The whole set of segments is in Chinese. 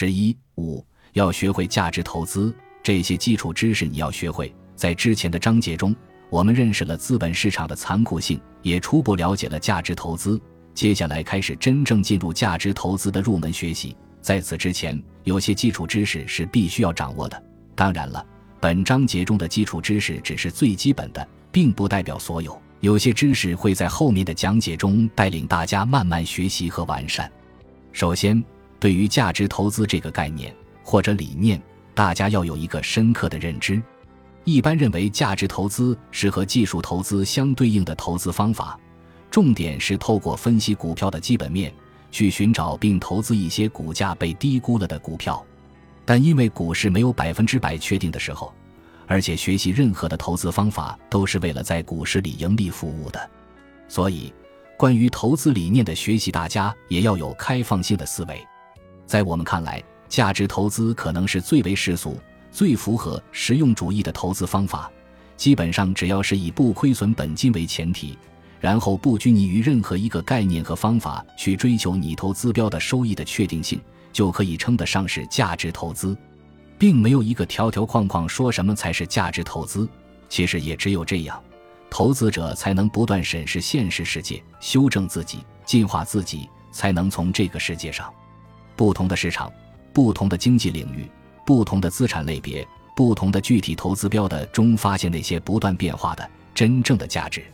十一五要学会价值投资，这些基础知识你要学会。在之前的章节中，我们认识了资本市场的残酷性，也初步了解了价值投资。接下来开始真正进入价值投资的入门学习。在此之前，有些基础知识是必须要掌握的。当然了，本章节中的基础知识只是最基本的，并不代表所有。有些知识会在后面的讲解中带领大家慢慢学习和完善。首先，对于价值投资这个概念或者理念，大家要有一个深刻的认知。一般认为，价值投资是和技术投资相对应的投资方法，重点是透过分析股票的基本面，去寻找并投资一些股价被低估了的股票。但因为股市没有百分之百确定的时候，而且学习任何的投资方法都是为了在股市里盈利服务的，所以关于投资理念的学习，大家也要有开放性的思维。在我们看来，价值投资可能是最为世俗。最符合实用主义的投资方法，基本上只要是以不亏损本金为前提，然后不拘泥于任何一个概念和方法去追求你投资标的收益的确定性，就可以称得上是价值投资，并没有一个条条框框说什么才是价值投资。其实也只有这样，投资者才能不断审视现实世界，修正自己，进化自己，才能从这个世界上，不同的市场，不同的经济领域。不同的资产类别、不同的具体投资标的中，发现那些不断变化的真正的价值。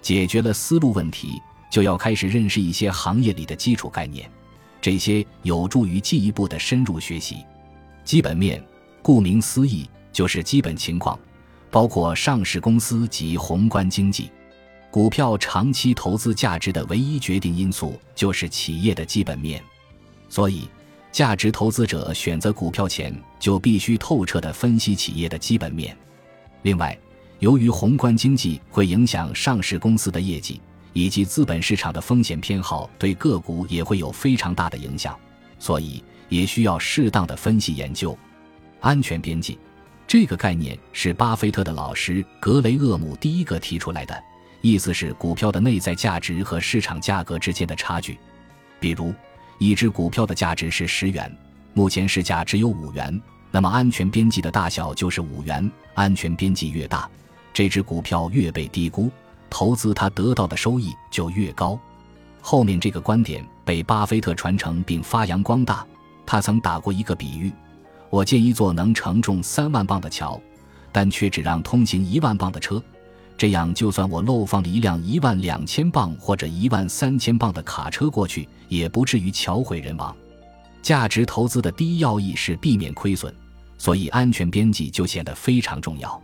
解决了思路问题，就要开始认识一些行业里的基础概念，这些有助于进一步的深入学习。基本面，顾名思义就是基本情况，包括上市公司及宏观经济。股票长期投资价值的唯一决定因素就是企业的基本面，所以。价值投资者选择股票前就必须透彻地分析企业的基本面。另外，由于宏观经济会影响上市公司的业绩，以及资本市场的风险偏好对个股也会有非常大的影响，所以也需要适当的分析研究。安全边际这个概念是巴菲特的老师格雷厄姆第一个提出来的，意思是股票的内在价值和市场价格之间的差距，比如。一只股票的价值是十元，目前市价只有五元，那么安全边际的大小就是五元。安全边际越大，这只股票越被低估，投资它得到的收益就越高。后面这个观点被巴菲特传承并发扬光大。他曾打过一个比喻：我建一座能承重三万磅的桥，但却只让通行一万磅的车。这样，就算我漏放了一辆一万两千磅或者一万三千磅的卡车过去，也不至于桥毁人亡。价值投资的第一要义是避免亏损，所以安全边际就显得非常重要。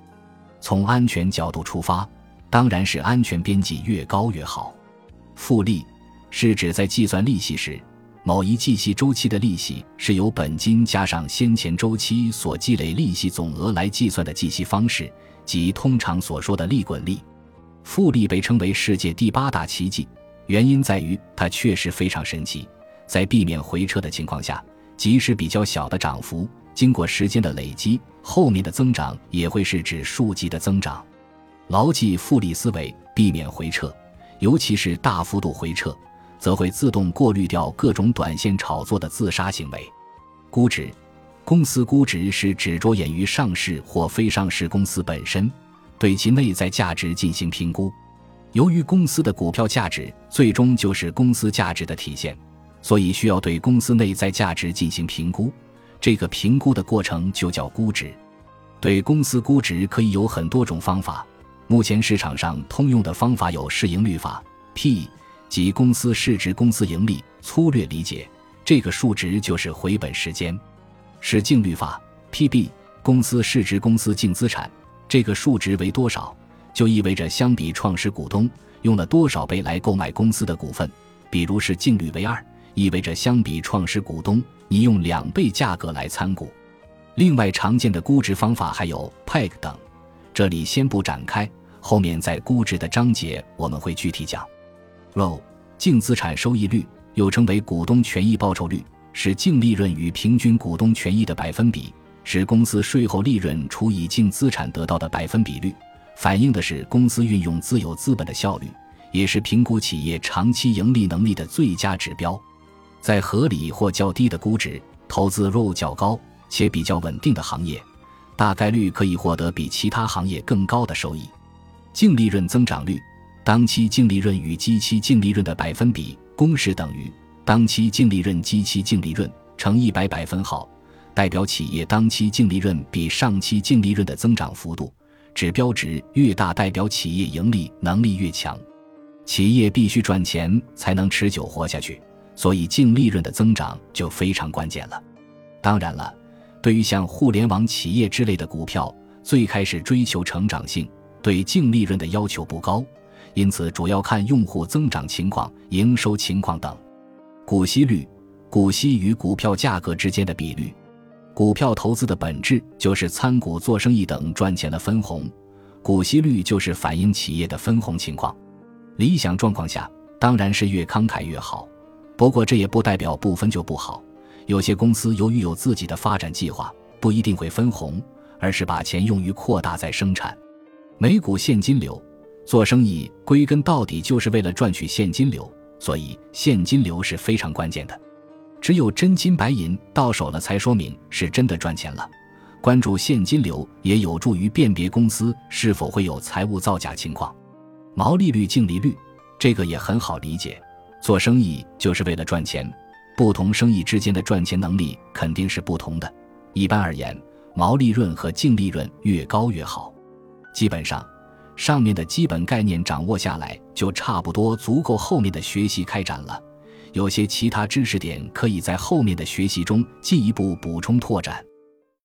从安全角度出发，当然是安全边际越高越好。复利是指在计算利息时，某一计息周期的利息是由本金加上先前周期所积累利息总额来计算的计息方式。即通常所说的利滚利，复利被称为世界第八大奇迹，原因在于它确实非常神奇。在避免回撤的情况下，即使比较小的涨幅，经过时间的累积，后面的增长也会是指数级的增长。牢记复利思维，避免回撤，尤其是大幅度回撤，则会自动过滤掉各种短线炒作的自杀行为。估值。公司估值是指着眼于上市或非上市公司本身，对其内在价值进行评估。由于公司的股票价值最终就是公司价值的体现，所以需要对公司内在价值进行评估。这个评估的过程就叫估值。对公司估值可以有很多种方法。目前市场上通用的方法有市盈率法 （P） 即公司市值、公司盈利。粗略理解，这个数值就是回本时间。是净率法，PB，公司市值、公司净资产，这个数值为多少，就意味着相比创始股东用了多少倍来购买公司的股份。比如是净率为二，意味着相比创始股东，你用两倍价格来参股。另外常见的估值方法还有 PEG 等，这里先不展开，后面在估值的章节我们会具体讲。ROE，净资产收益率，又称为股东权益报酬率。是净利润与平均股东权益的百分比，是公司税后利润除以净资产得到的百分比率，反映的是公司运用自有资本的效率，也是评估企业长期盈利能力的最佳指标。在合理或较低的估值，投资 ROE 较高且比较稳定的行业，大概率可以获得比其他行业更高的收益。净利润增长率，当期净利润与基期净利润的百分比公式等于当期净利润基期净利润乘一百百分号，代表企业当期净利润比上期净利润的增长幅度。指标值越大，代表企业盈利能力越强。企业必须赚钱才能持久活下去，所以净利润的增长就非常关键了。当然了，对于像互联网企业之类的股票，最开始追求成长性。对净利润的要求不高，因此主要看用户增长情况、营收情况等。股息率，股息与股票价格之间的比率。股票投资的本质就是参股做生意等赚钱的分红，股息率就是反映企业的分红情况。理想状况下，当然是越慷慨越好。不过这也不代表不分就不好。有些公司由于有自己的发展计划，不一定会分红，而是把钱用于扩大再生产。每股现金流，做生意归根到底就是为了赚取现金流，所以现金流是非常关键的。只有真金白银到手了，才说明是真的赚钱了。关注现金流也有助于辨别公司是否会有财务造假情况。毛利率、净利率，这个也很好理解。做生意就是为了赚钱，不同生意之间的赚钱能力肯定是不同的。一般而言，毛利润和净利润越高越好。基本上，上面的基本概念掌握下来，就差不多足够后面的学习开展了。有些其他知识点可以在后面的学习中进一步补充拓展。